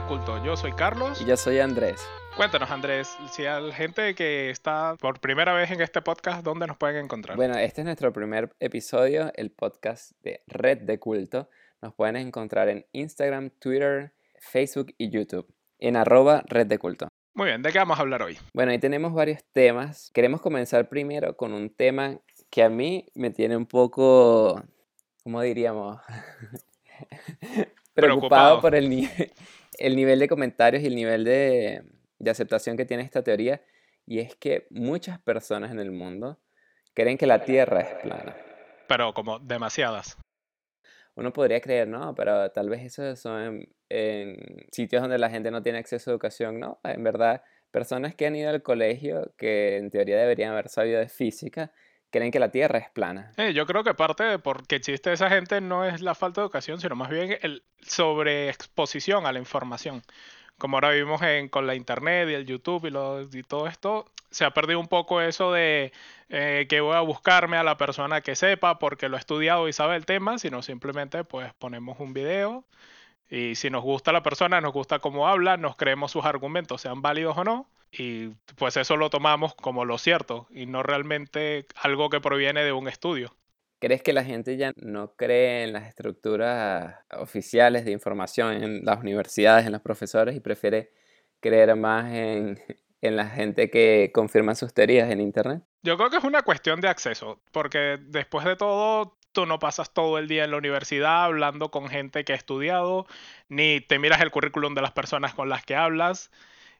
de Culto. Yo soy Carlos. Y yo soy Andrés. Cuéntanos, Andrés, si hay gente que está por primera vez en este podcast, ¿dónde nos pueden encontrar? Bueno, este es nuestro primer episodio, el podcast de Red de Culto. Nos pueden encontrar en Instagram, Twitter, Facebook y YouTube, en arroba Red de Culto. Muy bien, ¿de qué vamos a hablar hoy? Bueno, ahí tenemos varios temas. Queremos comenzar primero con un tema que a mí me tiene un poco, ¿cómo diríamos? Preocupado por el, el nivel de comentarios y el nivel de, de aceptación que tiene esta teoría. Y es que muchas personas en el mundo creen que la Tierra es plana. Pero como demasiadas. Uno podría creer, no, pero tal vez eso son en, sitios donde la gente no tiene acceso a educación, no. En verdad, personas que han ido al colegio, que en teoría deberían haber sabido de física, creen que la Tierra es plana. Yo creo que parte de por qué existe esa gente no es la falta de educación, sino más bien el sobreexposición a la información. Como ahora vivimos en, con la internet y el YouTube y, y todo esto, se ha perdido un poco eso de eh, que voy a buscarme a la persona que sepa porque lo ha estudiado y sabe el tema, sino simplemente pues ponemos un video y si nos gusta la persona, nos gusta cómo habla, nos creemos sus argumentos, sean válidos o no, y pues eso lo tomamos como lo cierto y no realmente algo que proviene de un estudio. ¿Crees que la gente ya no cree en las estructuras oficiales de información en las universidades, en los profesores y prefiere creer más en, en la gente que confirma sus teorías en Internet? Yo creo que es una cuestión de acceso, porque después de todo, tú no pasas todo el día en la universidad hablando con gente que ha estudiado, ni te miras el currículum de las personas con las que hablas.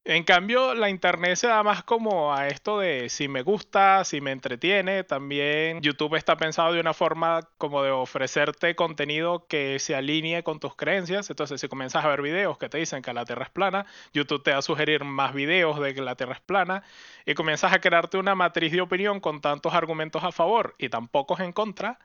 En cambio, la internet se da más como a esto de si me gusta, si me entretiene. También YouTube está pensado de una forma como de ofrecerte contenido que se alinee con tus creencias. Entonces, si comienzas a ver videos que te dicen que la Tierra es plana, YouTube te va a sugerir más videos de que la Tierra es plana y comienzas a crearte una matriz de opinión con tantos argumentos a favor y tan pocos en contra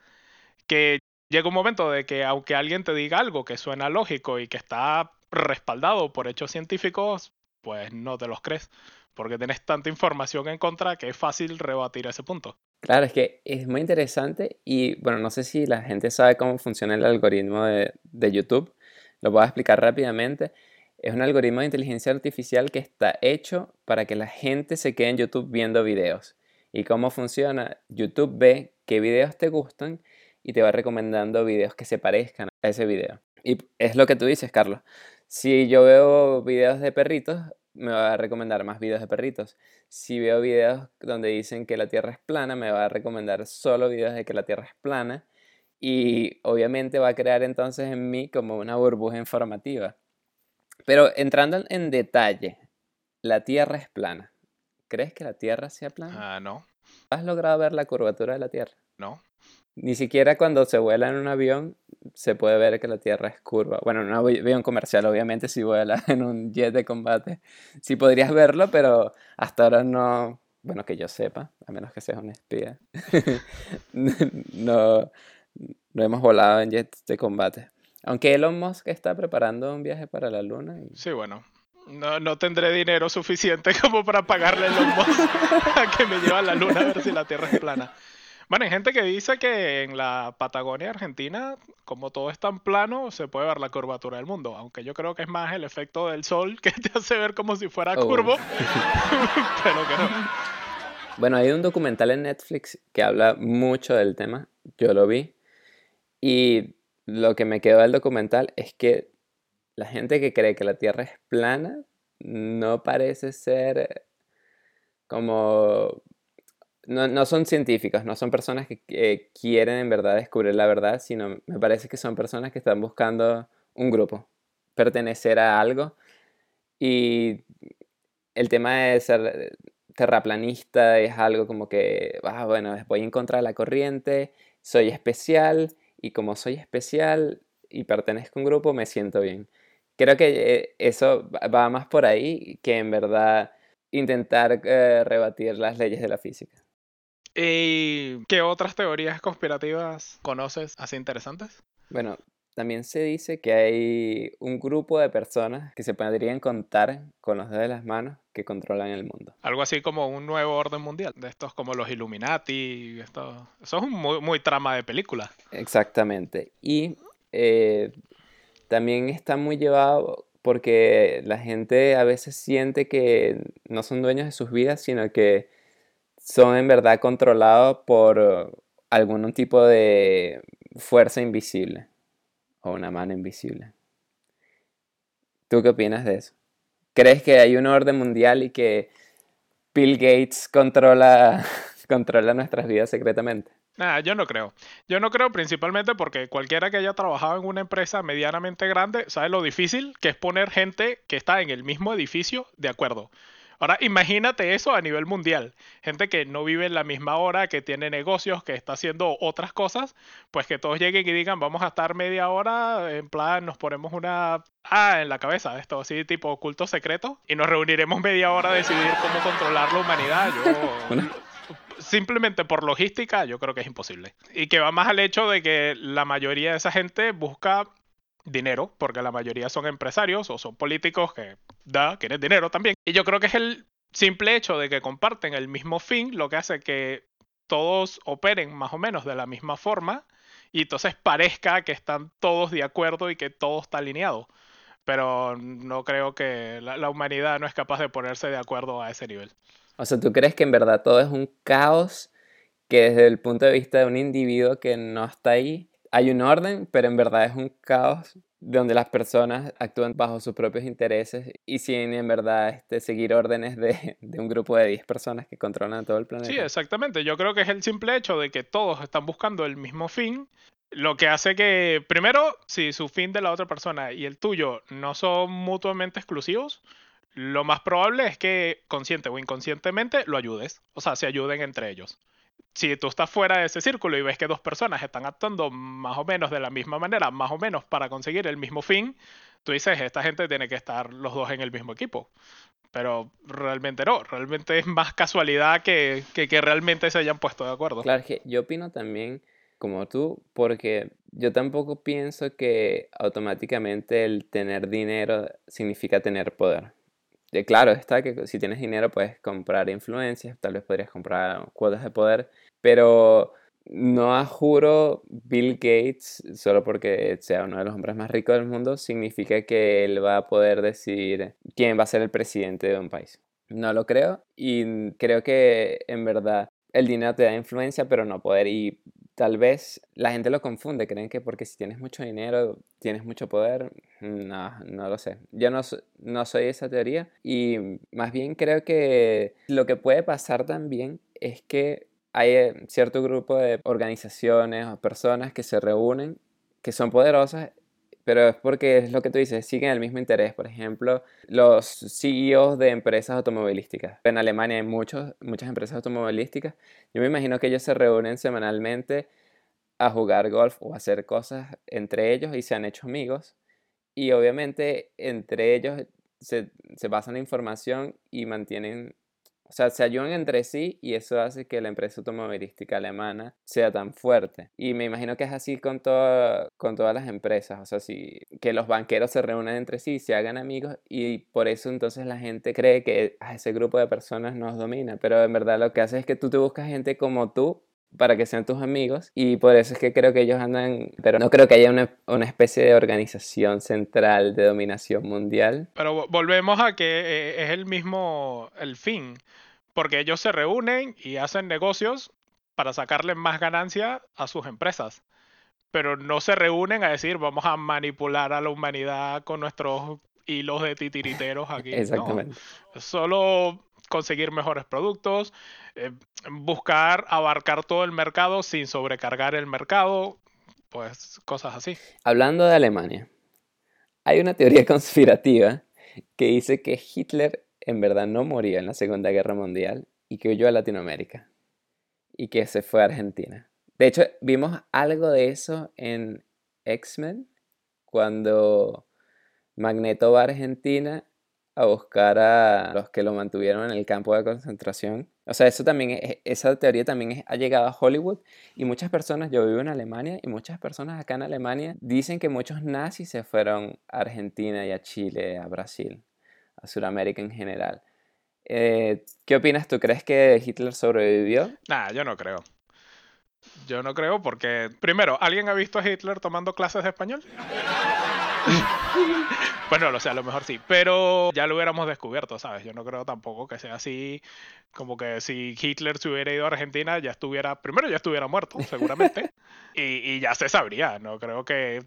que llega un momento de que aunque alguien te diga algo que suena lógico y que está respaldado por hechos científicos, pues no te los crees, porque tienes tanta información en contra que es fácil rebatir ese punto. Claro, es que es muy interesante y bueno, no sé si la gente sabe cómo funciona el algoritmo de, de YouTube, lo voy a explicar rápidamente. Es un algoritmo de inteligencia artificial que está hecho para que la gente se quede en YouTube viendo videos. ¿Y cómo funciona? YouTube ve qué videos te gustan y te va recomendando videos que se parezcan a ese video. Y es lo que tú dices, Carlos. Si yo veo videos de perritos, me va a recomendar más videos de perritos. Si veo videos donde dicen que la Tierra es plana, me va a recomendar solo videos de que la Tierra es plana. Y obviamente va a crear entonces en mí como una burbuja informativa. Pero entrando en detalle, la Tierra es plana. ¿Crees que la Tierra sea plana? Ah, no. ¿Has logrado ver la curvatura de la Tierra? No. Ni siquiera cuando se vuela en un avión se puede ver que la Tierra es curva. Bueno, en un avión comercial, obviamente, si vuela en un jet de combate, sí podrías verlo, pero hasta ahora no, bueno, que yo sepa, a menos que seas un espía, no, no hemos volado en jets de combate. Aunque Elon Musk está preparando un viaje para la Luna. Sí, bueno. No, no tendré dinero suficiente como para pagarle a Elon Musk a que me lleve a la Luna a ver si la Tierra es plana. Bueno, hay gente que dice que en la Patagonia Argentina, como todo es tan plano, se puede ver la curvatura del mundo. Aunque yo creo que es más el efecto del sol que te hace ver como si fuera oh. curvo. pero que no. Bueno, hay un documental en Netflix que habla mucho del tema. Yo lo vi. Y lo que me quedó del documental es que la gente que cree que la Tierra es plana no parece ser como no, son científicos, no son personas que quieren en verdad descubrir la verdad, sino me parece que son personas que están buscando un grupo, pertenecer a algo. Y el tema de ser terraplanista es algo como que, ah, bueno, voy en contra de la corriente, soy especial y como soy especial y pertenezco a un grupo, me siento bien. Creo que eh, eso va más por ahí que en verdad intentar eh, rebatir las leyes de la física. ¿Y qué otras teorías conspirativas conoces así interesantes? Bueno, también se dice que hay un grupo de personas que se podrían contar con los dedos de las manos que controlan el mundo. Algo así como un nuevo orden mundial, de estos como los Illuminati, esto, eso es un muy, trama de película. Exactamente. Y eh, también está muy llevado porque la gente a veces siente que no son dueños de sus vidas, sino que son en verdad controlados por algún tipo de fuerza invisible o una mano invisible. ¿Tú qué opinas de eso? ¿Crees que hay un orden mundial y que Bill Gates controla, controla nuestras vidas secretamente? Nah, yo no creo. Yo no creo principalmente porque cualquiera que haya trabajado en una empresa medianamente grande sabe lo difícil que es poner gente que está en el mismo edificio de acuerdo. Ahora imagínate eso a nivel mundial. Gente que no vive en la misma hora, que tiene negocios, que está haciendo otras cosas, pues que todos lleguen y digan, vamos a estar media hora, en plan, nos ponemos una ah, en la cabeza, esto así tipo culto secreto, y nos reuniremos media hora a decidir cómo controlar la humanidad. Yo, simplemente por logística, yo creo que es imposible. Y que va más al hecho de que la mayoría de esa gente busca dinero, porque la mayoría son empresarios o son políticos que da, quieren dinero también. Y yo creo que es el simple hecho de que comparten el mismo fin lo que hace que todos operen más o menos de la misma forma y entonces parezca que están todos de acuerdo y que todo está alineado. Pero no creo que la, la humanidad no es capaz de ponerse de acuerdo a ese nivel. O sea, ¿tú crees que en verdad todo es un caos que desde el punto de vista de un individuo que no está ahí, hay un orden, pero en verdad es un caos donde las personas actúan bajo sus propios intereses y sin en verdad este, seguir órdenes de, de un grupo de 10 personas que controlan todo el planeta. Sí, exactamente. Yo creo que es el simple hecho de que todos están buscando el mismo fin, lo que hace que, primero, si su fin de la otra persona y el tuyo no son mutuamente exclusivos, lo más probable es que consciente o inconscientemente lo ayudes, o sea, se ayuden entre ellos si tú estás fuera de ese círculo y ves que dos personas están actuando más o menos de la misma manera, más o menos para conseguir el mismo fin, tú dices, esta gente tiene que estar los dos en el mismo equipo. Pero realmente no, realmente es más casualidad que, que, realmente se hayan puesto de acuerdo. Claro, que yo opino también como tú, porque yo tampoco pienso que automáticamente el tener dinero significa tener poder claro está que si tienes dinero puedes comprar influencias, tal vez podrías comprar cuotas de poder, pero no juro Bill Gates, solo porque sea uno de los hombres más ricos del mundo, significa que él va a poder decidir quién va a ser el presidente de un país. No lo creo y creo que en verdad el dinero te da influencia, pero no poder. Y tal vez la gente lo confunde, creen que porque si tienes mucho dinero, tienes mucho poder. No, no lo sé. Yo no, no soy esa teoría y más bien creo que lo que puede pasar también es que hay eh, cierto grupo de organizaciones o personas que se reúnen, que son poderosas pero es porque es lo que tú dices, siguen el mismo interés. Por ejemplo, los CEOs de empresas automovilísticas. En Alemania hay muchos, muchas empresas automovilísticas. Yo me imagino que ellos se reúnen semanalmente a jugar golf o a hacer cosas entre ellos y se han hecho amigos. Y obviamente entre ellos se, se pasan información y mantienen o sea, se ayudan entre sí y eso hace que la empresa automovilística alemana sea tan fuerte. Y me imagino que es así con, con todas las empresas. O sea, si, que los banqueros se reúnen entre sí, se hagan amigos y por eso entonces la gente cree que a ah, ese grupo de personas nos domina. Pero en verdad lo que hace es que tú te buscas gente como tú para que sean tus amigos y por eso es que creo que ellos andan, pero no creo que haya una, una, especie de organización central de dominación mundial. Pero volvemos a que eh, es el mismo, el fin, porque ellos se reúnen y hacen negocios para sacarle más ganancia a sus empresas. Pero no se reúnen a decir vamos a manipular a la humanidad con nuestros hilos de titiriteros aquí. Exactamente. Solo conseguir mejores productos, eh, buscar abarcar todo el mercado sin sobrecargar el mercado, pues cosas así. Hablando de Alemania, hay una teoría conspirativa que dice que Hitler en verdad no murió en la Segunda Guerra Mundial y que huyó a Latinoamérica y que se fue a Argentina. De hecho, vimos algo de eso en X-Men cuando Magneto va a Argentina a buscar a los que lo mantuvieron en el campo de concentración. O sea, eso también esa teoría también ha llegado a Hollywood y muchas personas, yo vivo en Alemania y muchas personas acá en Alemania dicen que muchos nazis se fueron a Argentina y a Chile, a Brasil a Sudamérica en general. Eh, ¿Qué opinas tú? ¿Crees que Hitler sobrevivió? Nah, yo no creo. Yo no creo porque, primero, ¿alguien ha visto a Hitler tomando clases de español? Bueno, lo sé, a lo mejor sí, pero ya lo hubiéramos descubierto, ¿sabes? Yo no creo tampoco que sea así, como que si Hitler se hubiera ido a Argentina, ya estuviera, primero ya estuviera muerto, seguramente, y, y ya se sabría, no creo que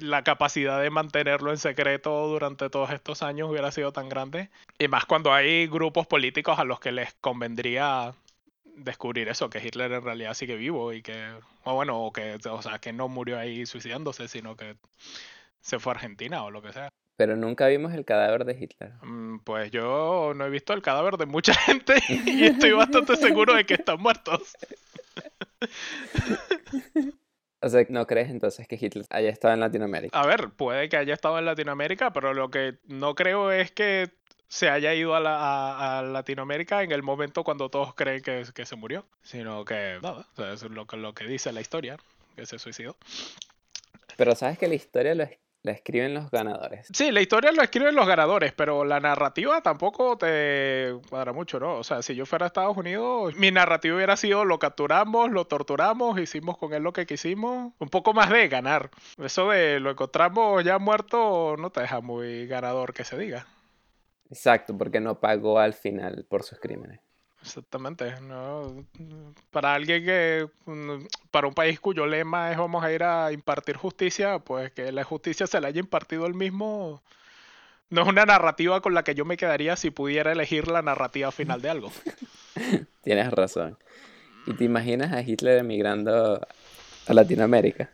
la capacidad de mantenerlo en secreto durante todos estos años hubiera sido tan grande. Y más cuando hay grupos políticos a los que les convendría descubrir eso, que Hitler en realidad sigue vivo y que, o bueno, o que, o sea, que no murió ahí suicidándose, sino que se fue a Argentina o lo que sea. Pero nunca vimos el cadáver de Hitler. Mm, pues yo no he visto el cadáver de mucha gente y estoy bastante seguro de que están muertos. O sea, ¿no crees entonces que Hitler haya estado en Latinoamérica? A ver, puede que haya estado en Latinoamérica, pero lo que no creo es que se haya ido a, la, a, Latinoamérica en el momento cuando todos creen que, que se murió, sino que nada, o sea, es lo que, lo que dice la historia, que se suicidó. Pero sabes que la historia lo, la escriben los ganadores. Sí, la historia lo escriben los ganadores, pero la narrativa tampoco te cuadra mucho, ¿no? O sea, si yo fuera a Estados Unidos, mi narrativa hubiera sido lo capturamos, lo torturamos, hicimos con él lo que quisimos. Un poco más de ganar. Eso de lo encontramos ya muerto no te deja muy ganador que se diga. Exacto, porque no pagó al final por sus crímenes. Exactamente, no, para alguien que, mm, para un país cuyo lema es vamos a ir a impartir justicia, pues que la justicia se la haya impartido el mismo, no es una narrativa con la que yo me quedaría si pudiera elegir la narrativa final de algo. Tienes razón. ¿Y te imaginas a Hitler emigrando a Latinoamérica?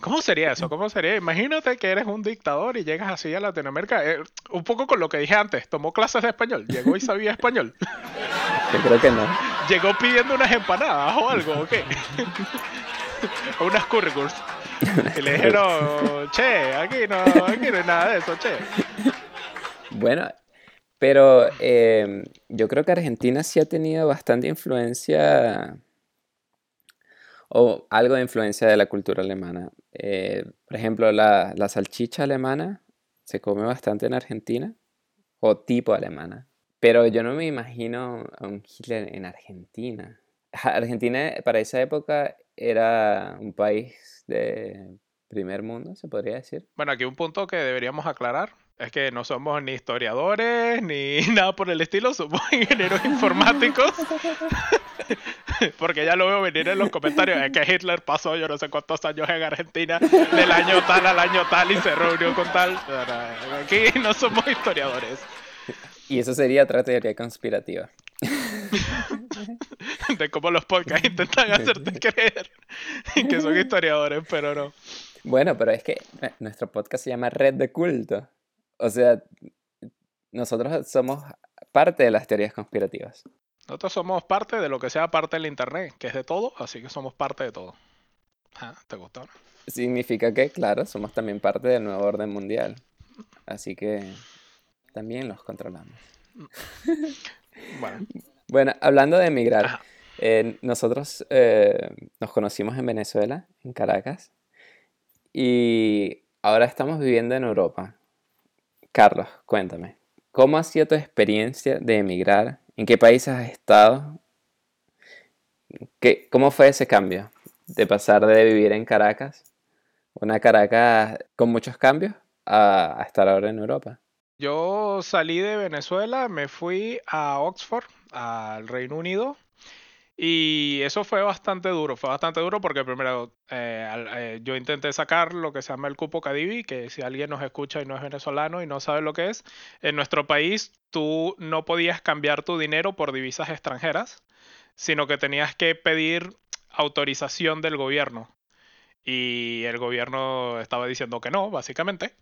¿Cómo sería eso? ¿Cómo sería? Imagínate que eres un dictador y llegas así a Latinoamérica. Eh, un poco con lo que dije antes. Tomó clases de español. Llegó y sabía español. Yo creo que no. Llegó pidiendo unas empanadas o algo, ¿o qué? o unas curricurs. Y le dijeron, che, aquí no, aquí no hay nada de eso, che. Bueno, pero eh, yo creo que Argentina sí ha tenido bastante influencia o algo de influencia de la cultura alemana. Eh, por ejemplo, la, la, salchicha alemana se come bastante en Argentina, o tipo alemana. Pero yo no me imagino a un Hitler en Argentina. Argentina para esa época era un país de primer mundo, se podría decir. Bueno, aquí un punto que deberíamos aclarar es que no somos ni historiadores ni nada por el estilo, somos ingenieros informáticos. Porque ya lo veo venir en los comentarios. Es que Hitler pasó yo no sé cuántos años en Argentina, del año tal al año tal y se reunió con tal. Aquí no somos historiadores. Y eso sería otra teoría conspirativa. De cómo los podcasts intentan hacerte creer que son historiadores, pero no. Bueno, pero es que nuestro podcast se llama Red de Culto. O sea, nosotros somos parte de las teorías conspirativas. Nosotros somos parte de lo que sea parte del Internet, que es de todo, así que somos parte de todo. Ah, ¿Te gustó? Significa que, claro, somos también parte del nuevo orden mundial. Así que también los controlamos. Bueno. Bueno, hablando de emigrar, eh, nosotros eh, nos conocimos en Venezuela, en Caracas, y ahora estamos viviendo en Europa. Carlos, cuéntame, ¿cómo ha sido tu experiencia de emigrar ¿En qué países has estado? ¿Qué, ¿Cómo fue ese cambio de pasar de vivir en Caracas, una Caracas con muchos cambios, a, estar ahora en Europa? Yo salí de Venezuela, me fui a Oxford, al Reino Unido, y eso fue bastante duro, fue bastante duro porque primero eh, eh, yo intenté sacar lo que se llama el cupo Cadivi, que si alguien nos escucha y no es venezolano y no sabe lo que es, en nuestro país tú no podías cambiar tu dinero por divisas extranjeras, sino que tenías que pedir autorización del gobierno. Y el gobierno estaba diciendo que no, básicamente.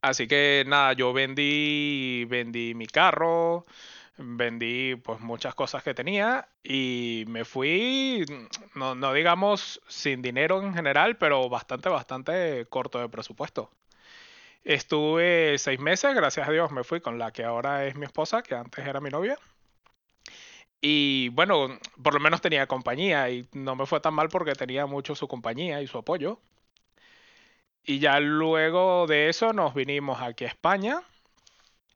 Así que nada, yo vendí, vendí mi carro, vendí pues muchas cosas que tenía y me fui, no, no, digamos sin dinero en general, pero bastante, bastante corto de presupuesto. Estuve seis meses, gracias a Dios me fui con la que ahora es mi esposa, que antes era mi novia. Y bueno, por lo menos tenía compañía y no me fue tan mal porque tenía mucho su compañía y su apoyo. Y ya luego de eso nos vinimos aquí a España.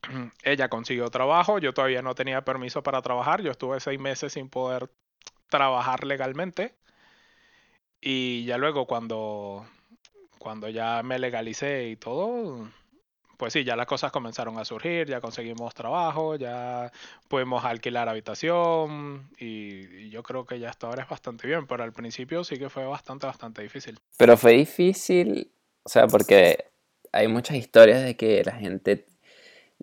Ella consiguió trabajo, yo todavía no tenía permiso para trabajar, yo estuve seis meses sin poder trabajar legalmente. Y ya luego cuando cuando ya me legalicé y todo, pues sí, ya las cosas comenzaron a surgir, ya conseguimos trabajo, ya pudimos alquilar habitación y, yo creo que ya hasta ahora es bastante bien, pero al principio sí que fue bastante, bastante difícil. Pero fue difícil, o sea, porque hay muchas historias de que la gente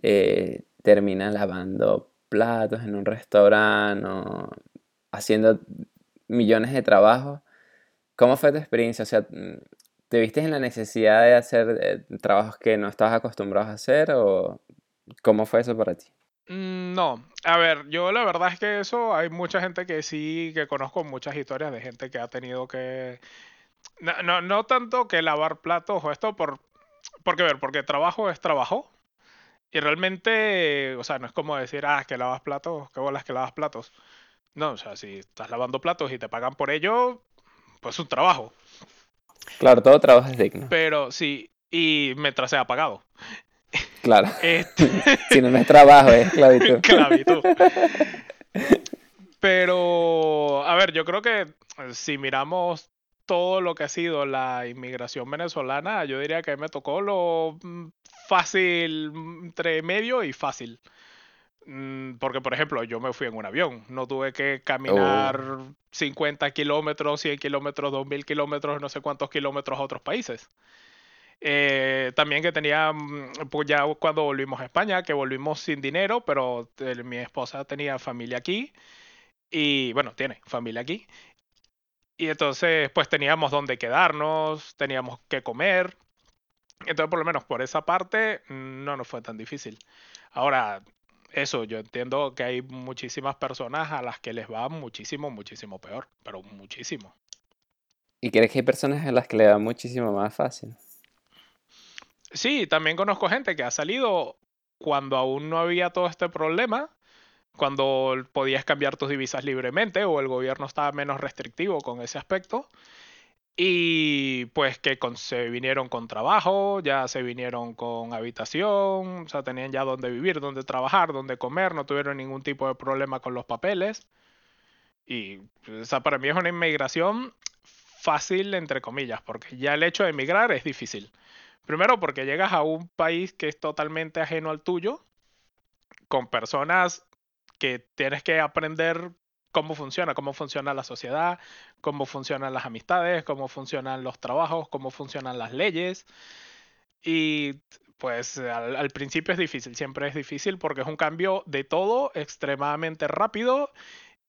eh, termina lavando platos en un restaurante haciendo millones de trabajos. ¿Cómo fue tu experiencia? O sea, ¿Te viste en la necesidad de hacer eh, trabajos que no estabas acostumbrado a hacer o cómo fue eso para ti? Mm, no, a ver, yo la verdad es que eso hay mucha gente que sí, que conozco muchas historias de gente que ha tenido que... No, no, tanto que lavar platos o esto, por, porque ver, porque trabajo es trabajo. Y realmente, o sea, no es como decir, ah, que lavas platos, qué bolas que lavas platos. No, o sea, si estás lavando platos y te pagan por ello, pues es un trabajo. Claro, todo trabajo es digno. Pero sí, y mientras sea pagado. Claro. Este si no es trabajo, es esclavitud. esclavitud. Pero, a ver, yo creo que si miramos todo lo que ha sido la inmigración venezolana, yo diría que me tocó lo mm, fácil, entre medio y fácil. Mm, porque, por ejemplo, yo me fui en un avión, no tuve que caminar 50 kilómetros, 100 kilómetros, 2000 kilómetros, no sé cuántos kilómetros a otros países. Eh, también que tenía, mm, pues ya cuando volvimos a España, que volvimos sin dinero, pero eh, mi esposa tenía familia aquí y bueno, tiene familia aquí. Y entonces pues teníamos donde quedarnos, teníamos que comer. Entonces por lo menos por esa parte no nos fue tan difícil. Ahora, eso, yo entiendo que hay muchísimas personas a las que les va muchísimo, muchísimo peor, pero muchísimo. ¿Y crees que hay personas a las que le va muchísimo más fácil? Sí, también conozco gente que ha salido cuando aún no había todo este problema, cuando podías cambiar tus divisas libremente o el gobierno estaba menos restrictivo con ese aspecto. Y pues que se vinieron con trabajo, ya se vinieron con habitación, o sea, tenían ya donde vivir, donde trabajar, donde comer, no tuvieron ningún tipo de problema con los papeles. Y o sea, para mí es una inmigración fácil, entre comillas, porque ya el hecho de emigrar es difícil. Primero porque llegas a un país que es totalmente ajeno al tuyo, con personas que tienes que aprender cómo funciona, cómo funciona la sociedad, cómo funcionan las amistades, cómo funcionan los trabajos, cómo funcionan las leyes. Y pues al, principio es difícil, siempre es difícil porque es un cambio de todo extremadamente rápido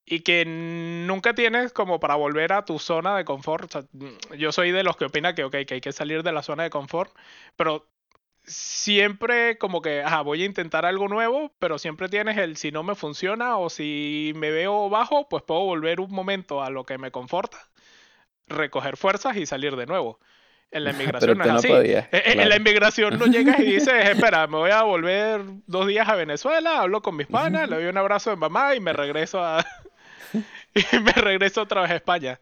y que nunca tienes como para volver a tu zona de confort. yo soy de los que opina que, okay, que hay que salir de la zona de confort, pero siempre como que, ajá, voy a intentar algo nuevo, pero siempre tienes el si no me funciona o si me veo bajo, pues puedo volver un momento a lo que me conforta, recoger fuerzas y salir de nuevo. En la inmigración no es así. E, e, en, la inmigración no llegas y dices, espera, me voy a volver dos días a Venezuela, hablo con mis panas, le doy un abrazo de mamá y me regreso a... y me regreso otra vez a España.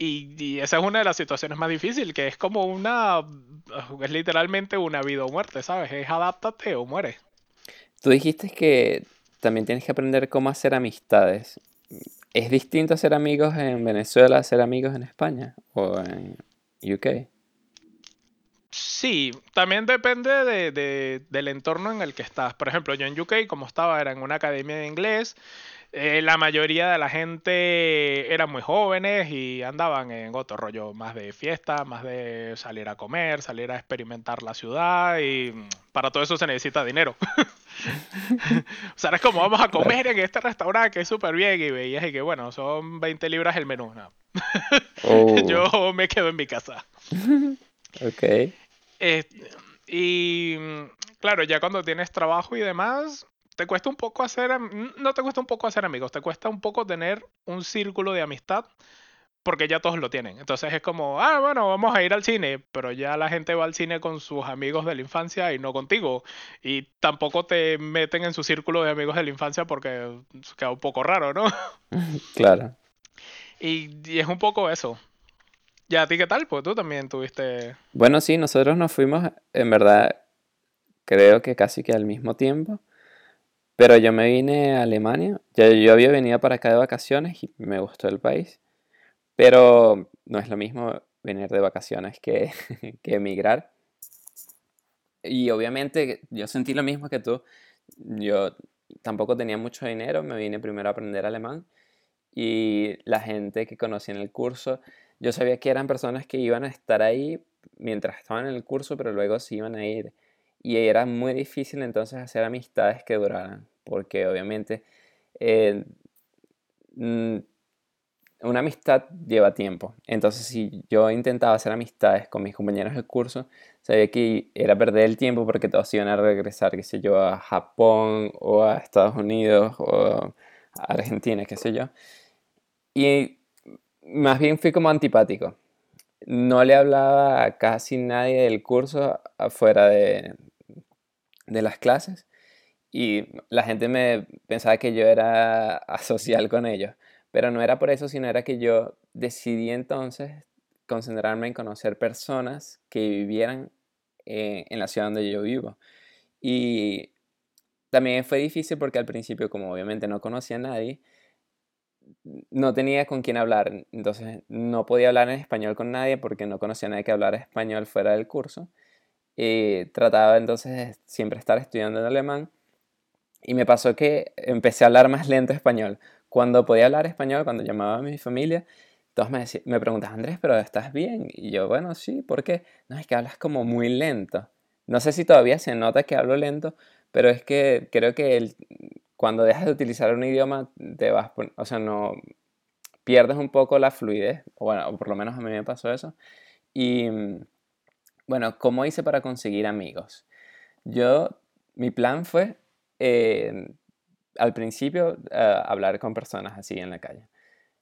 Y, esa es una de las situaciones más difíciles, que es como una, es literalmente una vida o muerte, ¿sabes? Es adáptate o muere. Tú dijiste que también tienes que aprender cómo hacer amistades. ¿Es distinto hacer amigos en Venezuela hacer amigos en España o en UK? Sí, también depende de, del entorno en el que estás. Por ejemplo, yo en UK, como estaba, era en una academia de inglés, eh, la mayoría de la gente eran muy jóvenes y andaban en otro rollo, más de fiesta, más de salir a comer, salir a experimentar la ciudad y para todo eso se necesita dinero. o sea, es como vamos a comer en este restaurante que es súper bien y veías y que bueno, son 20 libras el menú. Oh. Yo me quedo en mi casa. ok. Eh, y claro, ya cuando tienes trabajo y demás, te cuesta un poco hacer, no te cuesta un poco hacer amigos, te cuesta un poco tener un círculo de amistad porque ya todos lo tienen. Entonces es como, ah, bueno, vamos a ir al cine, pero ya la gente va al cine con sus amigos de la infancia y no contigo. Y tampoco te meten en su círculo de amigos de la infancia porque queda un poco raro, ¿no? Claro. Y, y, es un poco eso. ¿Y a ti qué tal? Pues tú también tuviste... Bueno, sí, nosotros nos fuimos, en verdad, creo que casi que al mismo tiempo. Pero yo me vine a Alemania, ya yo había venido para acá de vacaciones y me gustó el país, pero no es lo mismo venir de vacaciones que, que emigrar. y obviamente yo sentí lo mismo que tú. Yo tampoco tenía mucho dinero, me vine primero a aprender alemán y la gente que conocí en el curso, yo sabía que eran personas que iban a estar ahí mientras estaban en el curso, pero luego se iban a ir. Y era muy difícil entonces hacer amistades que duraran, porque obviamente eh, mm, una amistad lleva tiempo. Entonces, si yo intentaba hacer amistades con mis compañeros del curso, sabía que era perder el tiempo porque todos iban a regresar, qué sé yo, a Japón o a Estados Unidos o a Argentina, qué sé yo. Y más bien fui como antipático. No le hablaba a casi nadie del curso afuera de, de las clases y la gente me pensaba que yo era asocial con ellos. Pero no era por eso, sino era que yo decidí entonces concentrarme en conocer personas que vivieran eh, en la ciudad donde yo vivo. Y también fue difícil porque al principio, como obviamente no conocía a nadie, no tenía con quién hablar. Entonces no podía hablar en español con nadie porque no conocía a nadie que hablara español fuera del curso. Y trataba entonces de siempre estar estudiando en alemán. Y me pasó que empecé a hablar más lento español cuando podía hablar español, cuando llamaba a mi familia, todos me, me preguntaban, Andrés, pero ¿estás bien? Y yo, bueno, sí, ¿por qué? No, es que hablas como muy lento. No sé si todavía se nota que hablo lento, pero es que creo que el, cuando dejas de utilizar un idioma, te vas, o sea, no pierdes un poco la fluidez, o bueno, por lo menos a mí me pasó eso. Y bueno, ¿cómo hice para conseguir amigos? Yo, mi plan fue eh, al principio eh, hablar con personas así en la calle.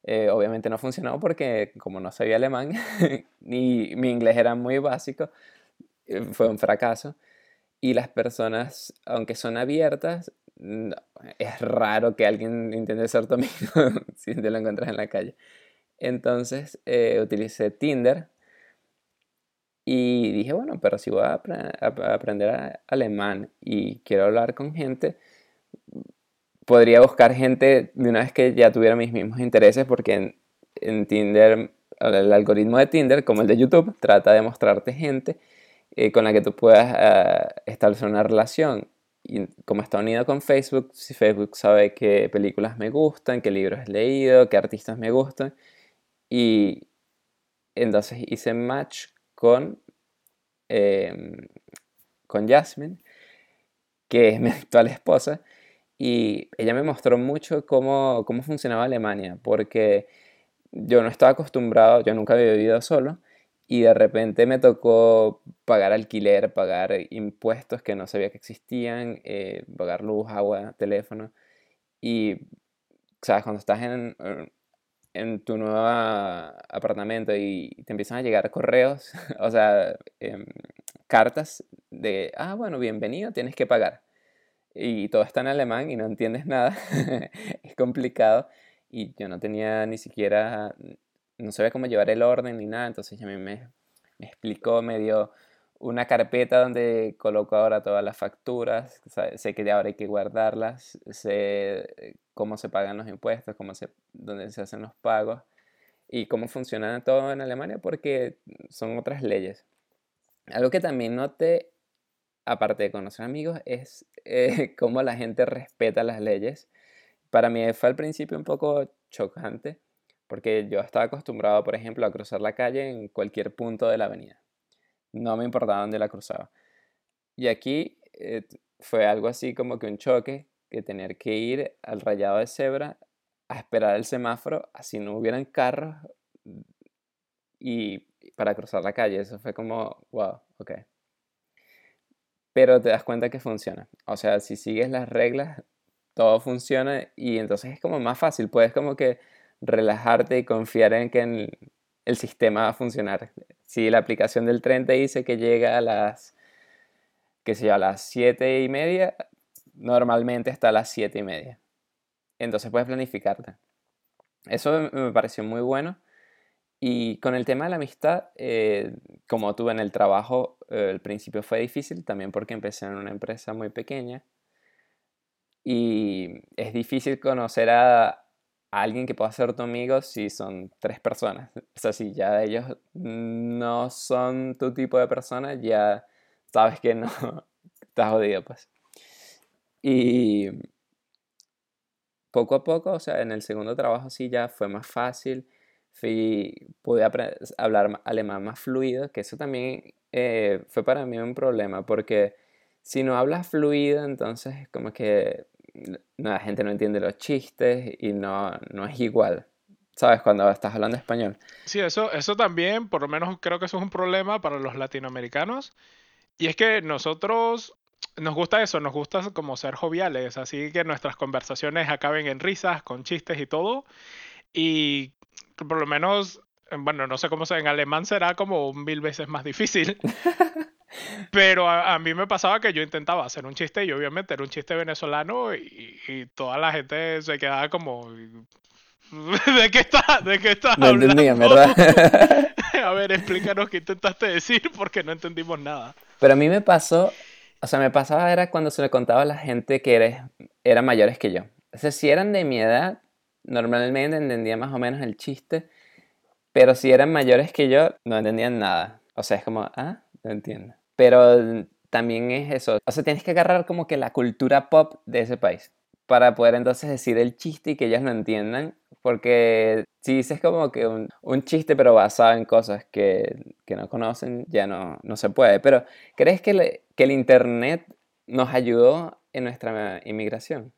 Eh, obviamente no funcionó porque como no sabía alemán ni mi inglés era muy básico, eh, fue un fracaso. Y las personas, aunque son abiertas, es raro que alguien intente ser tu amigo si te lo encuentras en la calle. Entonces utilicé Tinder y dije, bueno, pero si voy a, a aprender alemán y quiero hablar con gente, podría buscar gente de una vez que ya tuviera mis mismos intereses, porque en, Tinder, el algoritmo de Tinder, como el de YouTube, trata de mostrarte gente eh, con la que tú puedas eh, establecer una relación. Y como está unido con Facebook, si Facebook sabe qué películas me gustan, qué libros he leído, qué artistas me gustan. Y entonces hice match con, em, con Jasmine, que es mi actual esposa y ella me mostró mucho cómo, cómo funcionaba Alemania, porque yo no estaba acostumbrado, yo nunca había vivido solo, y de repente me tocó pagar alquiler, pagar impuestos que no sabía que existían, eh, pagar luz, agua, teléfono. Y, ¿sabes? Cuando estás en, en tu nuevo apartamento y te empiezan a llegar correos, o sea, em, cartas de, ah, bueno, bienvenido, tienes que pagar y todo está en alemán y no entiendes nada, es complicado y yo no tenía ni siquiera, no sabía cómo llevar el orden ni nada, entonces ya me, me explicó, me dio una carpeta donde coloco ahora todas las facturas, sé que ahora hay que guardarlas, sé cómo se pagan los impuestos, cómo se, dónde se hacen los pagos y cómo funciona todo en Alemania porque son otras leyes. Algo que también noté aparte de conocer amigos, es eh, cómo la gente respeta las leyes. Para mí fue al principio un poco chocante, porque yo estaba acostumbrado, por ejemplo, a cruzar la calle en cualquier punto de la avenida. No me importaba dónde la cruzaba. Y aquí eh, fue algo así como que un choque, que tener que ir al rayado de cebra a esperar el semáforo, así no hubieran carros y para cruzar la calle. Eso fue como, wow, ok pero te das cuenta que funciona. O sea, si sigues las reglas, todo funciona y entonces es como más fácil, puedes como que relajarte y confiar en que el, sistema va a funcionar. Si la aplicación del tren te dice que llega a las, que sé a las 7 y media, normalmente está a las 7 y media. Entonces puedes planificarte. Eso me pareció muy bueno y con el tema de la amistad, eh, como tuve en el trabajo, eh, el principio fue difícil, también porque empecé en una empresa muy pequeña. Y es difícil conocer a, alguien que pueda ser tu amigo si son tres personas. O sea, si ya ellos no son tu tipo de persona, ya sabes que no, estás jodido, pues. Y poco a poco, o sea, en el segundo trabajo sí ya fue más fácil, fui, pude hablar alemán más fluido, que eso también eh, fue para mí un problema, porque si no hablas fluido, entonces como que la gente no entiende los chistes y no, no es igual. ¿Sabes? Cuando estás hablando español. Sí, eso, eso también, por lo menos creo que eso es un problema para los latinoamericanos. Y es que nosotros nos gusta eso, nos gusta como ser joviales, así que nuestras conversaciones acaben en risas, con chistes y todo. Y por lo menos, bueno, no sé cómo sea, en alemán será como mil veces más difícil. Pero a, mí me pasaba que yo intentaba hacer un chiste y obviamente era un chiste venezolano y, toda la gente se quedaba como... ¿De qué estás de qué estás no hablando? ¿verdad? a ver, explícanos qué intentaste decir porque no entendimos nada. Pero a mí me pasó, o sea, me pasaba era cuando se le contaba a la gente que eres, eran mayores que yo. O sea, si eran de mi edad, normalmente entendía más o menos el chiste, pero si eran mayores que yo, no entendían nada. O sea, es como, ah, entiendo. Pero también es eso. O sea, tienes que agarrar como que la cultura pop de ese país para poder entonces decir el chiste y que ellos lo entiendan. Porque si dices como que un, un chiste pero basado en cosas que, que, no conocen, ya no, no se puede. Pero ¿crees que, que el Internet nos ayudó en nuestra inmigración?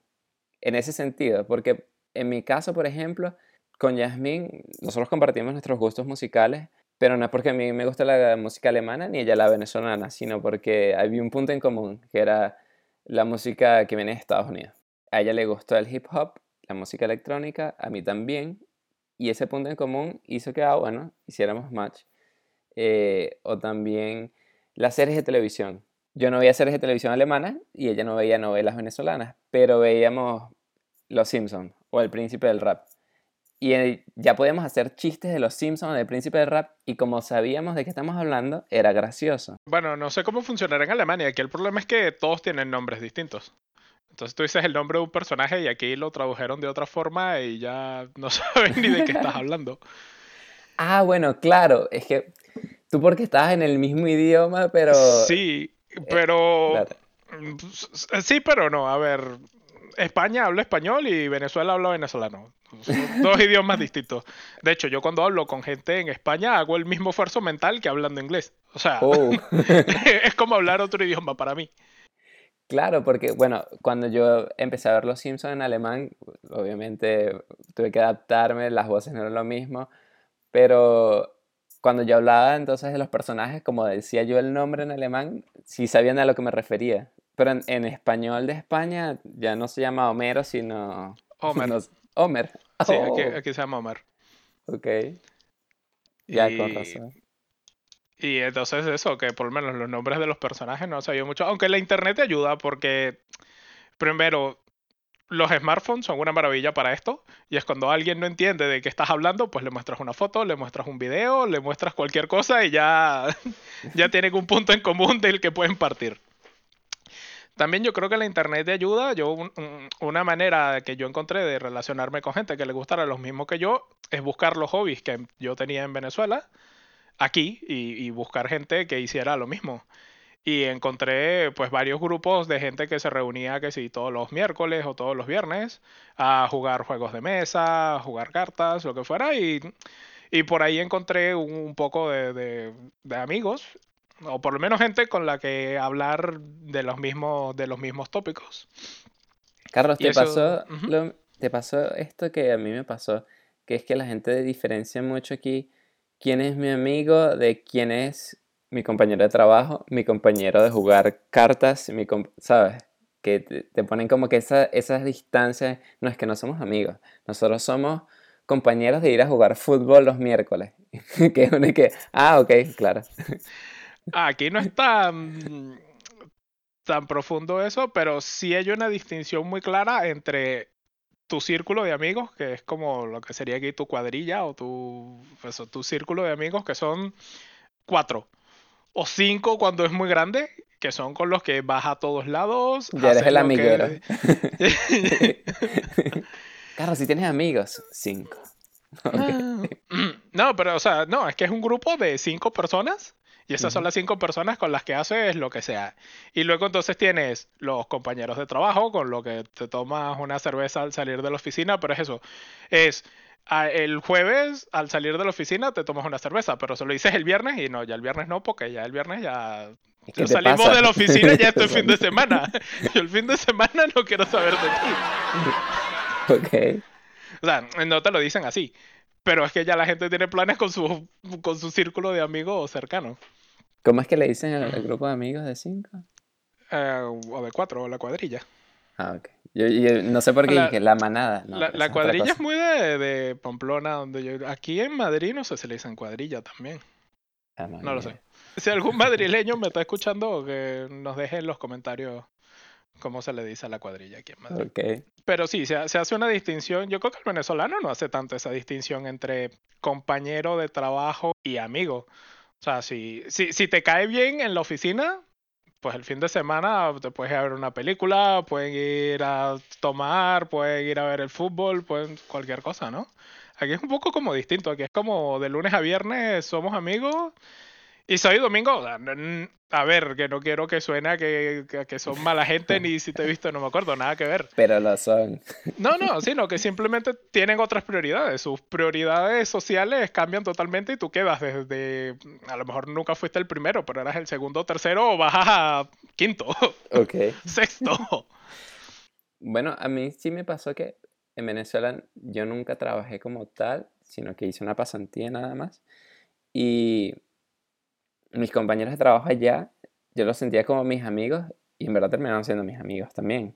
En ese sentido, porque en mi caso, por ejemplo, con Yasmin, nosotros compartimos nuestros gustos musicales pero no es porque a mí me gusta la música alemana ni ella la venezolana, sino porque había un punto en común, que era la música que viene de Estados Unidos. A ella le gustó el hip hop, la música electrónica, a mí también, y ese punto en común hizo que, ah, bueno, hiciéramos match. Eh, o también las series de televisión. Yo no veía series de televisión alemanas y ella no veía novelas venezolanas, pero veíamos Los Simpsons o El Príncipe del Rap. Y eh, ya podíamos hacer chistes de los Simpsons, del príncipe de rap, y como sabíamos de qué estamos hablando, era gracioso. Bueno, no sé cómo funcionará en Alemania. Aquí el problema es que todos tienen nombres distintos. Entonces tú dices el nombre de un personaje y aquí lo tradujeron de otra forma y ya no saben ni de qué estás hablando. Ah, bueno, claro. Es que tú porque estás en el mismo idioma, pero... Sí, pero... Sí, pero no. A ver, España habla español y Venezuela habla venezolano. dos idiomas distintos. De hecho, yo cuando hablo con gente en España hago el mismo esfuerzo mental que hablando inglés. O sea, oh. es como hablar otro idioma para mí. Claro, porque bueno, cuando yo empecé a ver Los Simpsons en alemán, obviamente tuve que adaptarme, las voces no eran lo mismo, pero cuando yo hablaba entonces de los personajes, como decía yo el nombre en alemán, sí sabían a lo que me refería. Pero en, español de España ya no se llama Homero, sino... Homer. Homer. Sí, oh. aquí, se llama Homer. Ok. Ya, con razón. Y entonces eso, que por lo menos los nombres de los personajes no sabía mucho. Aunque la internet te ayuda porque, primero, los smartphones son una maravilla para esto. Y es cuando alguien no entiende de qué estás hablando, pues le muestras una foto, le muestras un video, le muestras cualquier cosa y ya, ya tienen un punto en común del que pueden partir. También yo creo que la internet te ayuda. Yo, una manera que yo encontré de relacionarme con gente que le gustara lo mismo que yo es buscar los hobbies que yo tenía en Venezuela aquí y, buscar gente que hiciera lo mismo. Y encontré pues varios grupos de gente que se reunía que sí todos los miércoles o todos los viernes a jugar juegos de mesa, a jugar cartas, lo que fuera. Y, por ahí encontré un, poco de, de amigos o por lo menos gente con la que hablar de los mismos, de los mismos tópicos. Carlos, ¿te, pasó, ¿te pasó esto que a mí me pasó? Que es que la gente diferencia mucho aquí quién es mi amigo de quién es mi compañero de trabajo, mi compañero de jugar cartas, mi ¿sabes? Que te, ponen como que esa, esas distancias, no es que no somos amigos, nosotros somos compañeros de ir a jugar fútbol los miércoles. que es que, ah, ok, claro. Aquí no es tan, tan profundo eso, pero sí hay una distinción muy clara entre tu círculo de amigos, que es como lo que sería aquí tu cuadrilla o tu, eso, tu círculo de amigos, que son cuatro o cinco cuando es muy grande, que son con los que vas a todos lados. Ya eres el amiguero. Carlos, si tienes amigos, cinco. No, pero o sea, no, es que es un grupo de cinco personas Y esas son las cinco personas con las que haces lo que sea. Y luego entonces tienes los compañeros de trabajo con lo que te tomas una cerveza al salir de la oficina, pero es eso. Es el jueves al salir de la oficina te tomas una cerveza, pero se lo dices el viernes y no, ya el viernes no, porque ya el viernes ya salimos de la oficina y ya es fin de semana. Yo el fin de semana no quiero saber de ti. Ok. O sea, no te lo dicen así. Pero es que ya la gente tiene planes con su, con su círculo de amigos cercanos. ¿Cómo es que le dicen al, grupo de amigos de cinco? Eh, o de cuatro, o la cuadrilla. Ah, ok. Yo, no sé por qué dije la manada. la, cuadrilla es muy de, de, Pamplona, donde yo... Aquí en Madrid no sé si le dicen cuadrilla también. Ah, no, lo sé. Si algún madrileño me está escuchando, que nos deje en los comentarios cómo se le dice a la cuadrilla aquí en Madrid. Okay. Pero sí, se, hace una distinción. Yo creo que el venezolano no hace tanto esa distinción entre compañero de trabajo y amigo. O sea, si, si, si te cae bien en la oficina, pues el fin de semana te puedes ir a ver una película, pueden ir a tomar, pueden ir a ver el fútbol, pueden cualquier cosa, ¿no? Aquí es un poco como distinto, aquí es como de lunes a viernes somos amigos y soy domingo, a ver, que no quiero que suene a que, que, son mala gente ni si te he visto no me acuerdo, nada que ver. Pero lo son. No, no, sino que simplemente tienen otras prioridades. Sus prioridades sociales cambian totalmente y tú quedas desde, a lo mejor nunca fuiste el primero, pero eras el segundo tercero o bajas a quinto. Ok. Sexto. Bueno, a mí sí me pasó que en Venezuela yo nunca trabajé como tal, sino que hice una pasantía nada más. Y mis compañeros de trabajo allá, yo los sentía como mis amigos y en verdad terminaron siendo mis amigos también.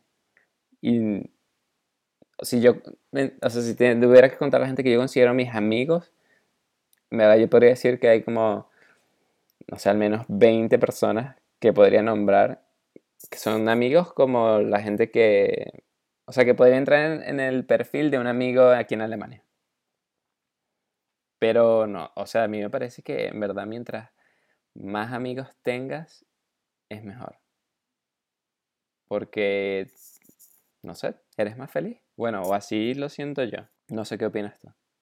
Y si yo, o sea, si tuviera que contar a la gente que yo considero mis amigos, me yo podría decir que hay como, no sé, al menos 20 personas que podría nombrar que son amigos como la gente que, o sea, que podría entrar en el perfil de un amigo aquí en Alemania. Pero no, o sea, a mí me parece que en verdad mientras más amigos tengas, es mejor. Porque, no sé, eres más feliz. Bueno, o así lo siento yo. No sé qué opinas tú.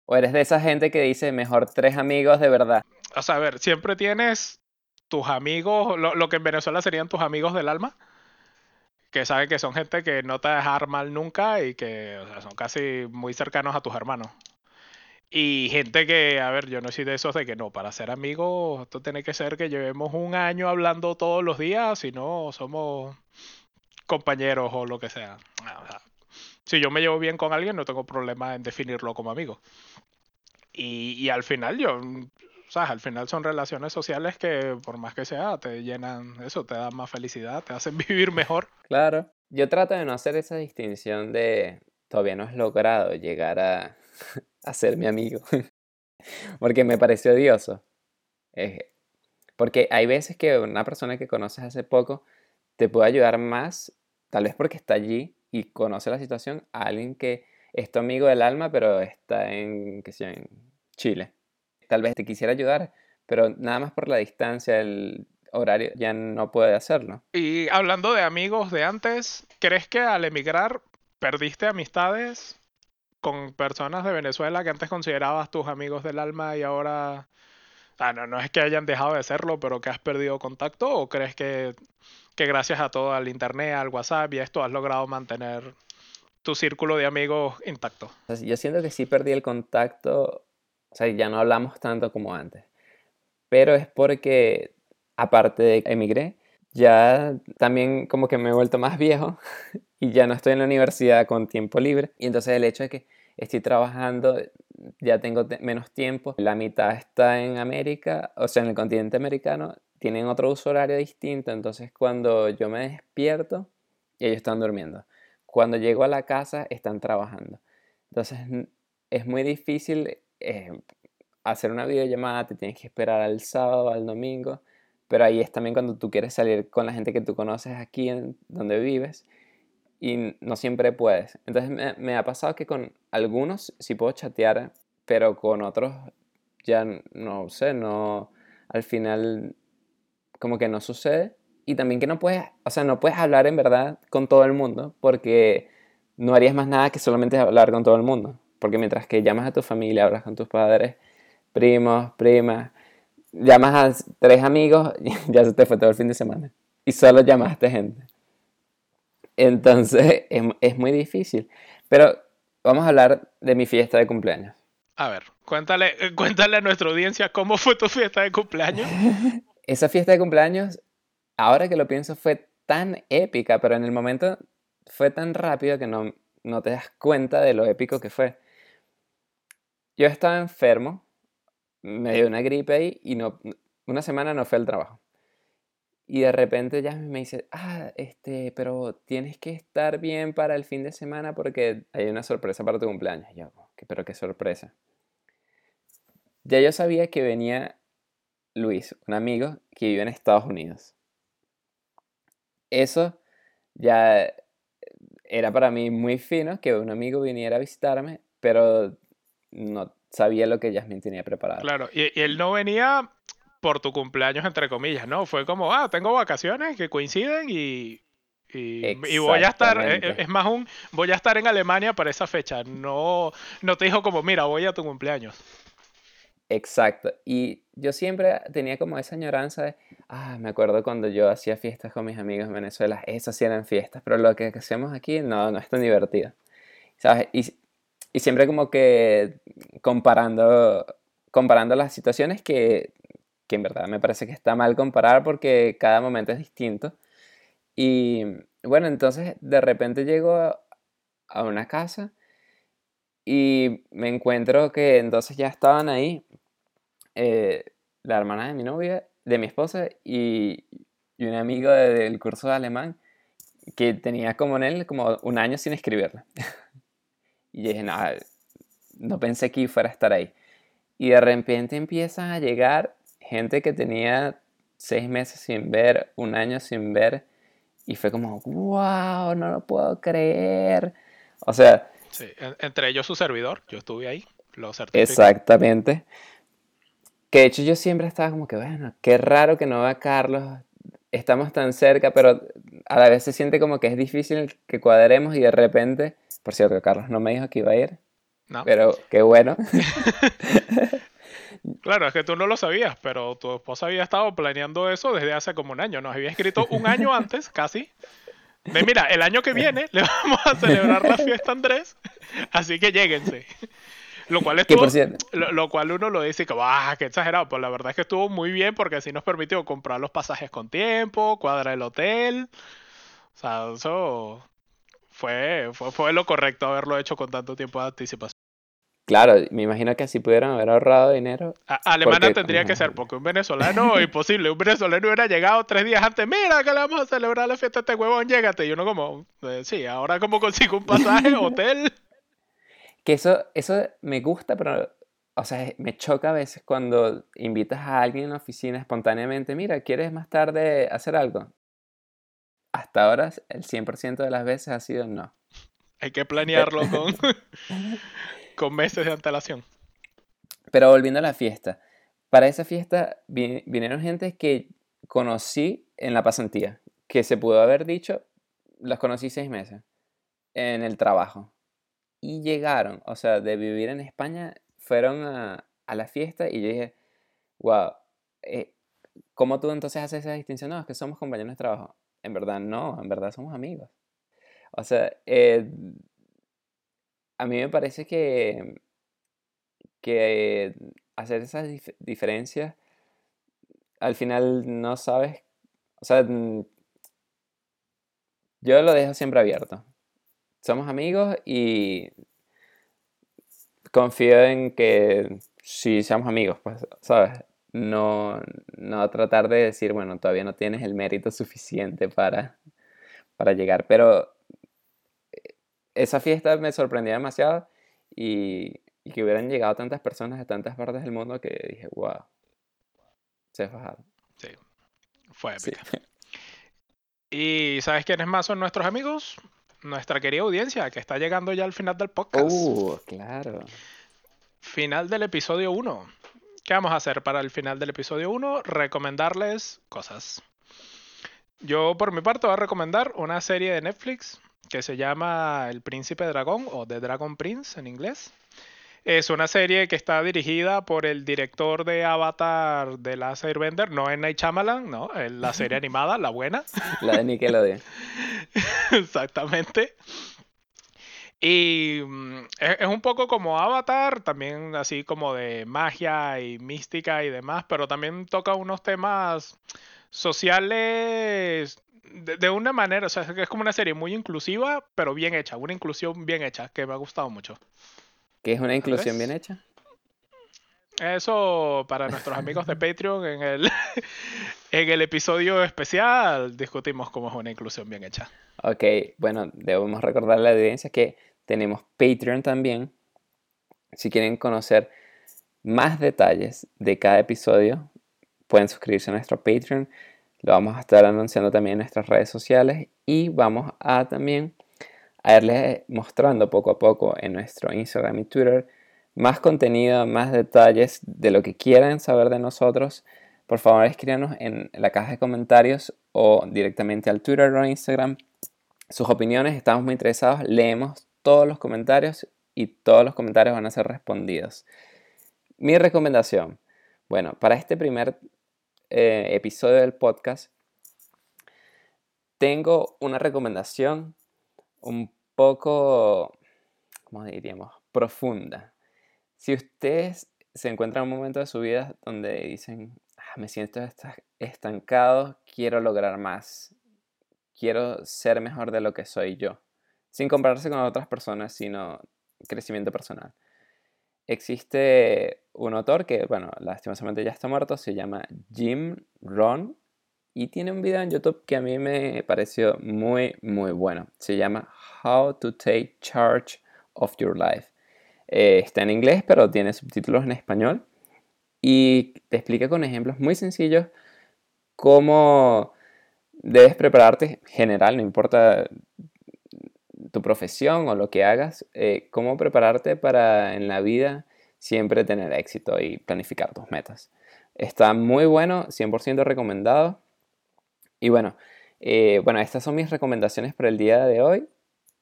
O eres de esa gente que dice mejor tres amigos de verdad. O sea, a ver, siempre tienes tus amigos, lo, que en Venezuela serían tus amigos del alma, que saben que son gente que no te va a dejar mal nunca y que son casi muy cercanos a tus hermanos. Y gente que, a ver, yo no soy de esos de que no, para ser amigos, esto tiene que ser que llevemos un año hablando todos los días, si no somos compañeros o lo que sea. Si yo me llevo bien con alguien, no tengo problema en definirlo como amigo. Y, y al final yo, o al final son relaciones sociales que por más que sea, te llenan eso, te dan más felicidad, te hacen vivir mejor. Claro. Yo trato de no hacer esa distinción de todavía no has logrado llegar a a ser mi amigo. porque me pareció odioso. porque hay veces que una persona que conoces hace poco te puede ayudar más, tal vez porque está allí y conoce la situación, a alguien que es tu amigo del alma, pero está en, qué sé, en Chile. Tal vez te quisiera ayudar, pero nada más por la distancia, el horario, ya no puede hacerlo. Y hablando de amigos de antes, ¿crees que al emigrar perdiste amistades con personas de Venezuela que antes considerabas tus amigos del alma y ahora... Ah, no, no es que hayan dejado de serlo, pero que has perdido contacto o crees que, que gracias a todo al internet, al WhatsApp y esto has logrado mantener tu círculo de amigos intacto? Yo siento que sí perdí el contacto, o sea, ya no hablamos tanto como antes, pero es porque aparte de que emigré, ya también como que me he vuelto más viejo y ya no estoy en la universidad con tiempo libre. Y entonces el hecho de que estoy trabajando, ya tengo menos tiempo, la mitad está en América, o sea, en el continente americano, tienen otro uso horario distinto, entonces cuando yo me despierto, ellos están durmiendo. Cuando llego a la casa, están trabajando. Entonces es muy difícil eh, hacer una videollamada, te tienes que esperar al sábado, al domingo pero ahí es también cuando tú quieres salir con la gente que tú conoces aquí en donde vives y no siempre puedes. Entonces me, ha pasado que con algunos sí puedo chatear, pero con otros ya no sé, no, al final como que no sucede. Y también que no puedes, o sea, no puedes hablar en verdad con todo el mundo porque no harías más nada que solamente hablar con todo el mundo. Porque mientras que llamas a tu familia, hablas con tus padres, primos, primas, llamas a tres amigos, ya se te fue todo el fin de semana. Y solo llamaste gente. Entonces es, muy difícil. Pero vamos a hablar de mi fiesta de cumpleaños. A ver, cuéntale, eh, cuéntale a nuestra audiencia cómo fue tu fiesta de cumpleaños. Esa fiesta de cumpleaños, ahora que lo pienso, fue tan épica, pero en el momento fue tan rápido que no, no te das cuenta de lo épico que fue. Yo estaba enfermo, me dio una gripe ahí y no, una semana no fue al trabajo. Y de repente ya me dice, ah, este, pero tienes que estar bien para el fin de semana porque hay una sorpresa para tu cumpleaños. yo, pero qué sorpresa. Ya yo sabía que venía Luis, un amigo que vive en Estados Unidos. Eso ya era para mí muy fino que un amigo viniera a visitarme, pero no sabía lo que Jasmine tenía preparado. Claro, y, él no venía por tu cumpleaños, entre comillas, ¿no? Fue como, ah, tengo vacaciones que coinciden y, y, voy a estar, eh, es más un, voy a estar en Alemania para esa fecha. No, no te dijo como, mira, voy a tu cumpleaños. Exacto. Y yo siempre tenía como esa añoranza de, ah, me acuerdo cuando yo hacía fiestas con mis amigos en Venezuela, esas sí eran fiestas, pero lo que hacemos aquí no, no es tan divertido. ¿Sabes? Y, y siempre como que comparando, comparando las situaciones que, en verdad me parece que está mal comparar porque cada momento es distinto. Y bueno, entonces de repente llego a una casa y me encuentro que entonces ya estaban ahí eh, la hermana de mi novia, de mi esposa y, y un amigo del curso de alemán que tenía como en él como un año sin escribirla. y dije, no, no pensé que fuera a estar ahí. Y de repente empiezan a llegar gente que tenía seis meses sin ver, un año sin ver, y fue como, wow, no lo puedo creer. O sea... Sí, entre ellos su servidor, yo estuve ahí, lo Exactamente. Que de hecho yo siempre estaba como que, bueno, qué raro que no va Carlos, estamos tan cerca, pero a la vez se siente como que es difícil que cuadremos y de repente, por cierto, Carlos no me dijo que iba a ir, no. pero qué bueno. Claro, es que tú no lo sabías, pero tu esposa había estado planeando eso desde hace como un año. Nos había escrito un año antes, casi. De mira, el año que viene le vamos a celebrar la fiesta Andrés, así que lléguense. Lo cual, estuvo, lo, cual uno lo dice que, ¡ah, qué exagerado! Pues la verdad es que estuvo muy bien porque así nos permitió comprar los pasajes con tiempo, cuadrar el hotel. O sea, eso fue, fue, fue lo correcto haberlo hecho con tanto tiempo de anticipación. Claro, me imagino que así pudieran haber ahorrado dinero. Alemania tendría que ser, porque un venezolano, imposible. Un venezolano hubiera llegado tres días antes. Mira, que le vamos a celebrar la fiesta a este huevón, llégate. Y uno, como, eh, sí, ahora como consigo un pasaje, hotel. Que eso, eso me gusta, pero, o sea, me choca a veces cuando invitas a alguien en la oficina espontáneamente, mira, ¿quieres más tarde hacer algo? Hasta ahora, el 100% de las veces ha sido no. Hay que planearlo con, con meses de antelación. Pero volviendo a la fiesta. Para esa fiesta vinieron gente que conocí en la pasantía, que se pudo haber dicho, los conocí seis meses en el trabajo y llegaron, o sea, de vivir en España, fueron a, la fiesta y yo dije, wow, eh, ¿cómo tú entonces haces esa distinción? No, es que somos compañeros de trabajo. En verdad no, en verdad somos amigos. O sea, eh, a mí me parece que, que hacer esas diferencias, al final no sabes, o sea, yo lo dejo siempre abierto somos amigos y confío en que si seamos amigos, pues, ¿sabes? No, no tratar de decir, bueno, todavía no tienes el mérito suficiente para, para llegar. Pero esa fiesta me sorprendió demasiado y, que hubieran llegado tantas personas de tantas partes del mundo que dije, wow, se fajaron. Sí, fue épica. ¿Y sabes quiénes más son nuestros amigos? nuestra querida audiencia que está llegando ya al final del podcast. Uh, claro. Final del episodio 1. ¿Qué vamos a hacer para el final del episodio 1? Recomendarles cosas. Yo por mi parte voy a recomendar una serie de Netflix que se llama El Príncipe Dragón o The Dragon Prince en inglés. Es una serie que está dirigida por el director de Avatar de la Airbender, no en Night Shyamalan, no, en la serie animada, la buena. La de Nickelodeon. Exactamente. Y mm, es, un poco como Avatar, también así como de magia y mística y demás, pero también toca unos temas sociales de, una manera, o sea, es como una serie muy inclusiva, pero bien hecha, una inclusión bien hecha, que me ha gustado mucho. ¿Qué es una inclusión bien hecha? Eso para nuestros amigos de Patreon en el, en el episodio especial discutimos cómo es una inclusión bien hecha. Ok, bueno, debemos recordar a la audiencia que tenemos Patreon también. Si quieren conocer más detalles de cada episodio, pueden suscribirse a nuestro Patreon. Lo vamos a estar anunciando también en nuestras redes sociales y vamos a también a irles mostrando poco a poco en nuestro Instagram y Twitter más contenido, más detalles de lo que quieran saber de nosotros. Por favor, escríbanos en la caja de comentarios o directamente al Twitter o Instagram sus opiniones. Estamos muy interesados. Leemos todos los comentarios y todos los comentarios van a ser respondidos. Mi recomendación. Bueno, para este primer eh, episodio del podcast, tengo una recomendación un poco, ¿cómo diríamos?, profunda. Si ustedes se encuentran en un momento de su vida donde dicen, ah, me siento estancado, quiero lograr más, quiero ser mejor de lo que soy yo, sin compararse con otras personas, sino crecimiento personal. Existe un autor que, bueno, lastimosamente ya está muerto, se llama Jim Ron y tiene un video en YouTube que a mí me pareció muy, muy bueno. Se llama How to Take Charge of Your Life. Eh, está en inglés, pero tiene subtítulos en español y te explica con ejemplos muy sencillos cómo debes prepararte general, no importa tu profesión o lo que hagas, eh, cómo prepararte para en la vida siempre tener éxito y planificar tus metas. Está muy bueno, 100% recomendado. Y bueno, eh, bueno, estas son mis recomendaciones para el día de hoy.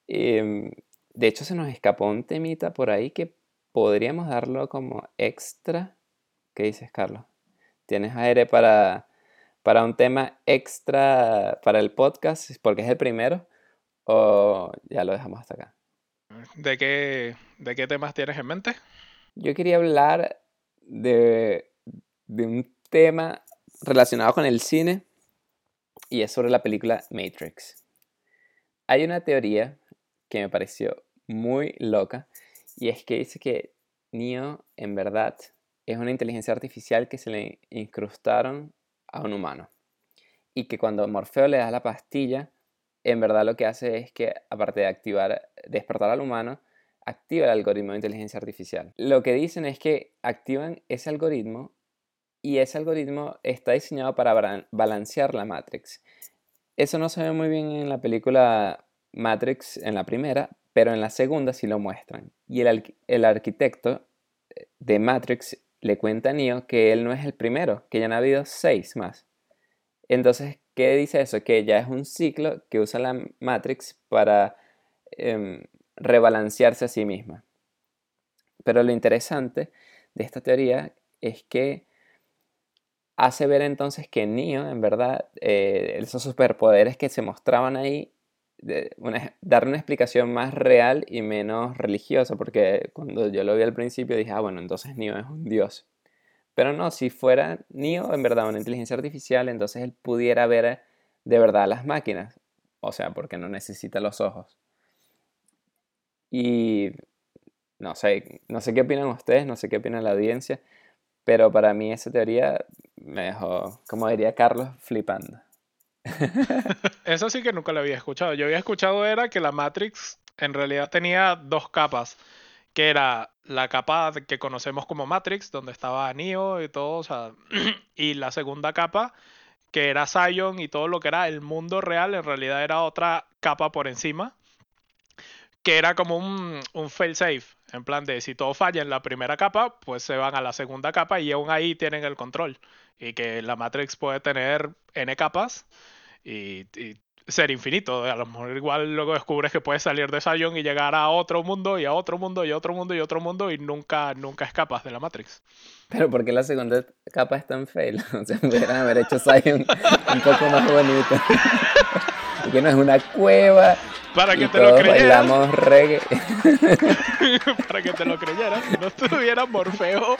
Em, de hecho, se nos escapó un temita por ahí que podríamos darlo como extra. ¿Qué dices, Carlos? ¿Tienes aire para, para un tema extra para el podcast? Porque es el primero. ¿O ya lo dejamos hasta acá? ¿De qué, de qué temas tienes en mente? Yo quería hablar de, de un tema relacionado con el cine y es sobre la película Matrix. Hay una teoría que me pareció muy loca y es que dice que Neo en verdad es una inteligencia artificial que se le incrustaron a un humano y que cuando Morfeo le da la pastilla en verdad lo que hace es que, aparte de activar, despertar al humano, activa el algoritmo de inteligencia artificial. Lo que dicen es que activan ese algoritmo y ese algoritmo está diseñado para balancear la Matrix. Eso no se ve muy bien en la película Matrix en la primera, pero en la segunda sí lo muestran. Y el, el arquitecto eh, de Matrix le cuenta a Neo que él no es el primero, que ya han habido seis más. Entonces ¿Qué dice eso? Que ya es un ciclo que usa la Matrix para em, rebalancearse a sí misma. Pero lo interesante de esta teoría es que hace ver entonces que Neo, en verdad, eh, esos superpoderes que se mostraban ahí, dar una explicación más real y menos religiosa, porque cuando yo lo vi al principio dije, ah, bueno, entonces Neo es un dios. Pero no, si fuera Neo en verdad una inteligencia artificial, entonces él pudiera ver de verdad las máquinas. O sea, porque no necesita los ojos. Y no sé, no sé qué opinan ustedes, no sé qué opina la audiencia, pero para mí esa teoría me dejó, como diría Carlos, flipando. Eso sí que nunca lo había escuchado. Yo había escuchado era que la Matrix en realidad tenía dos capas que era la capa que conocemos como Matrix, donde estaba Neo y todo, o sea, y la segunda capa, que era Zion y todo lo que era el mundo real, en realidad era otra capa por encima, que era como un, un fail-safe, en plan de si todo falla en la primera capa, pues se van a la segunda capa y aún ahí tienen el control, y que la Matrix puede tener n capas, y ser infinito. A lo mejor igual luego descubres que puedes salir de Zion y llegar a otro mundo y a otro mundo y a otro mundo y a otro mundo y nunca, nunca escapas de la Matrix. Pero ¿por qué la segunda capa es tan fail? O sea, pudieran haber hecho Zion un poco más bonito. que no es una cueva. Para que y te lo creyeras. bailamos reggae. Para que te lo creyeras. No estuviera Morfeo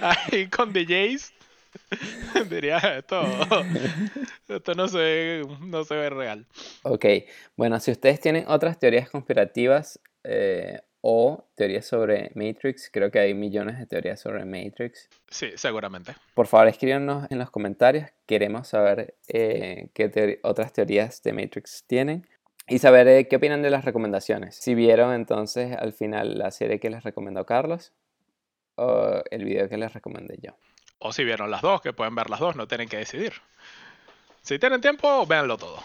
ahí con DJs. Diría, esto, esto no, se, ve- no se ve real. Ok, bueno, si ustedes tienen otras teorías conspirativas eh, o teorías sobre Matrix, creo que hay millones de teorías sobre Matrix. Sí, seguramente. Por favor, escríbanos en los comentarios. Queremos saber eh, qué otras teorías de Matrix tienen y saber eh, qué opinan de las recomendaciones. Si vieron entonces al final la serie que les recomendó Carlos o el video que les recomendé yo. O si vieron las dos, que pueden ver las dos, no tienen que decidir. Si tienen tiempo, véanlo todo.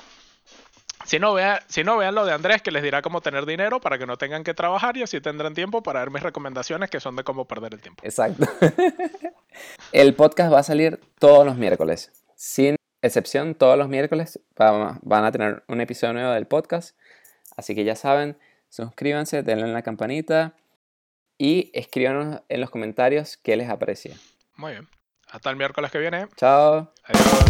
Si no, vea, si no, vean lo de Andrés, que les dirá cómo tener dinero para que no tengan que trabajar y así tendrán tiempo para ver mis recomendaciones, que son de cómo perder el tiempo. Exacto. el podcast va a salir todos los miércoles. Sin excepción, todos los miércoles va- van a tener un episodio nuevo del podcast. Así que ya saben, suscríbanse, denle en la campanita y escríbanos en los comentarios qué les aprecia. Muy bien. Hasta el miércoles que viene. Chao. Adiós.